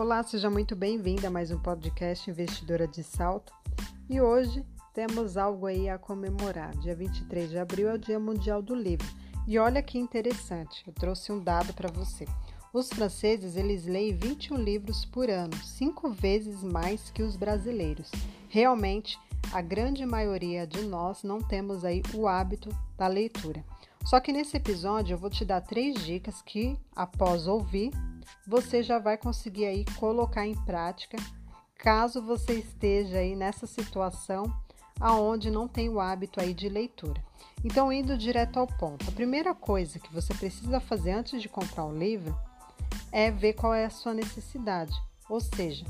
Olá, seja muito bem-vinda a mais um podcast Investidora de Salto. E hoje temos algo aí a comemorar. Dia 23 de abril é o Dia Mundial do Livro. E olha que interessante, eu trouxe um dado para você. Os franceses, eles leem 21 livros por ano, cinco vezes mais que os brasileiros. Realmente, a grande maioria de nós não temos aí o hábito da leitura. Só que nesse episódio eu vou te dar três dicas que, após ouvir, você já vai conseguir aí colocar em prática, caso você esteja aí nessa situação aonde não tem o hábito aí de leitura. Então, indo direto ao ponto, a primeira coisa que você precisa fazer antes de comprar um livro é ver qual é a sua necessidade, ou seja,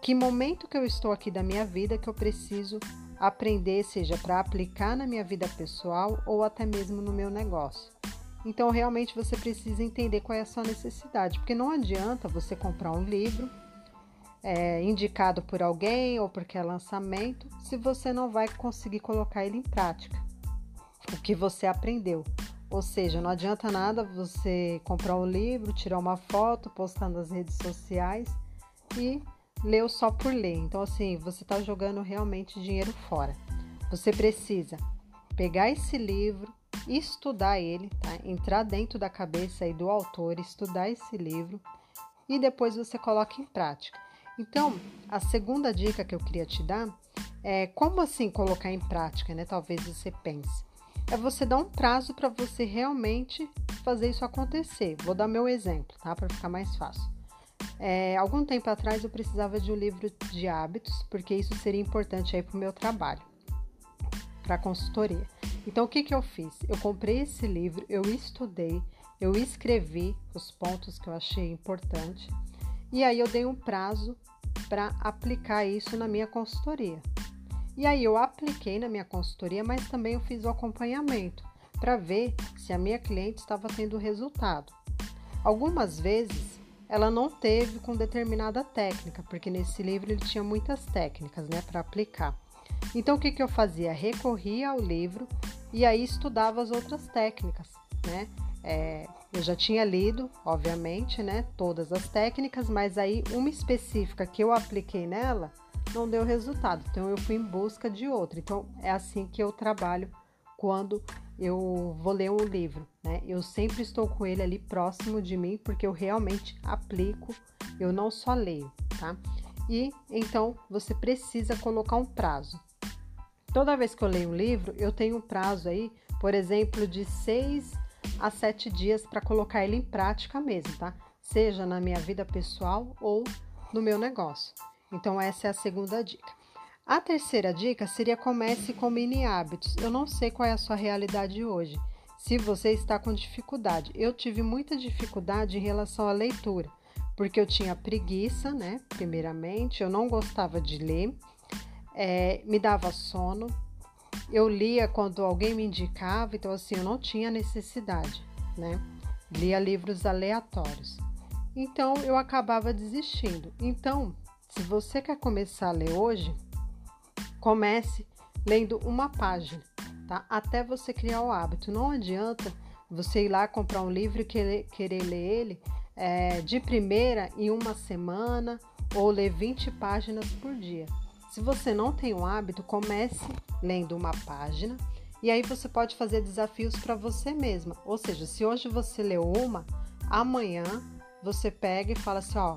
que momento que eu estou aqui da minha vida que eu preciso aprender, seja para aplicar na minha vida pessoal ou até mesmo no meu negócio. Então, realmente você precisa entender qual é a sua necessidade, porque não adianta você comprar um livro é, indicado por alguém ou porque é lançamento, se você não vai conseguir colocar ele em prática, o que você aprendeu. Ou seja, não adianta nada você comprar um livro, tirar uma foto, postar nas redes sociais e ler só por ler. Então, assim, você está jogando realmente dinheiro fora. Você precisa pegar esse livro, estudar ele, tá? entrar dentro da cabeça aí do autor, estudar esse livro e depois você coloca em prática. Então, a segunda dica que eu queria te dar é como assim colocar em prática, né? Talvez você pense. É você dar um prazo para você realmente fazer isso acontecer. Vou dar meu exemplo, tá? Para ficar mais fácil. É, algum tempo atrás eu precisava de um livro de hábitos, porque isso seria importante aí para o meu trabalho, para consultoria. Então, o que, que eu fiz? Eu comprei esse livro, eu estudei, eu escrevi os pontos que eu achei importante e aí eu dei um prazo para aplicar isso na minha consultoria. E aí eu apliquei na minha consultoria, mas também eu fiz o acompanhamento para ver se a minha cliente estava tendo resultado. Algumas vezes ela não teve com determinada técnica, porque nesse livro ele tinha muitas técnicas, né, para aplicar. Então o que, que eu fazia? Recorria ao livro e aí estudava as outras técnicas, né? É, eu já tinha lido, obviamente, né, todas as técnicas, mas aí uma específica que eu apliquei nela não deu resultado. Então eu fui em busca de outra. Então é assim que eu trabalho quando eu vou ler um livro, né? Eu sempre estou com ele ali próximo de mim porque eu realmente aplico, eu não só leio, tá? E então você precisa colocar um prazo. Toda vez que eu leio um livro, eu tenho um prazo aí, por exemplo, de seis a sete dias para colocar ele em prática mesmo, tá? Seja na minha vida pessoal ou no meu negócio. Então, essa é a segunda dica. A terceira dica seria comece com mini hábitos. Eu não sei qual é a sua realidade hoje. Se você está com dificuldade, eu tive muita dificuldade em relação à leitura, porque eu tinha preguiça, né? Primeiramente, eu não gostava de ler é, me dava sono. Eu lia quando alguém me indicava, então assim, eu não tinha necessidade, né? Lia livros aleatórios. Então eu acabava desistindo. Então, se você quer começar a ler hoje, comece lendo uma página, tá? Até você criar o hábito. Não adianta você ir lá comprar um livro e querer, querer ler ele é, de primeira em uma semana ou ler 20 páginas por dia. Se você não tem um hábito, comece lendo uma página e aí você pode fazer desafios para você mesma. Ou seja, se hoje você leu uma, amanhã você pega e fala assim: ó,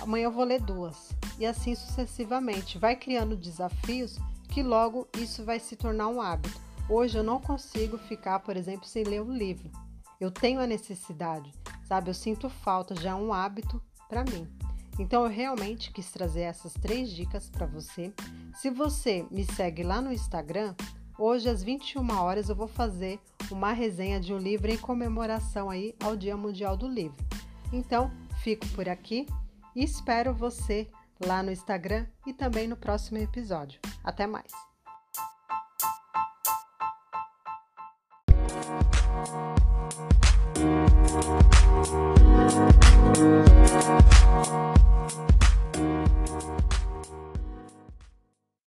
amanhã eu vou ler duas. E assim sucessivamente. Vai criando desafios que logo isso vai se tornar um hábito. Hoje eu não consigo ficar, por exemplo, sem ler um livro. Eu tenho a necessidade, sabe? Eu sinto falta, já é um hábito para mim. Então eu realmente quis trazer essas três dicas para você. Se você me segue lá no Instagram, hoje às 21 horas eu vou fazer uma resenha de um livro em comemoração aí ao Dia Mundial do Livro. Então, fico por aqui e espero você lá no Instagram e também no próximo episódio. Até mais.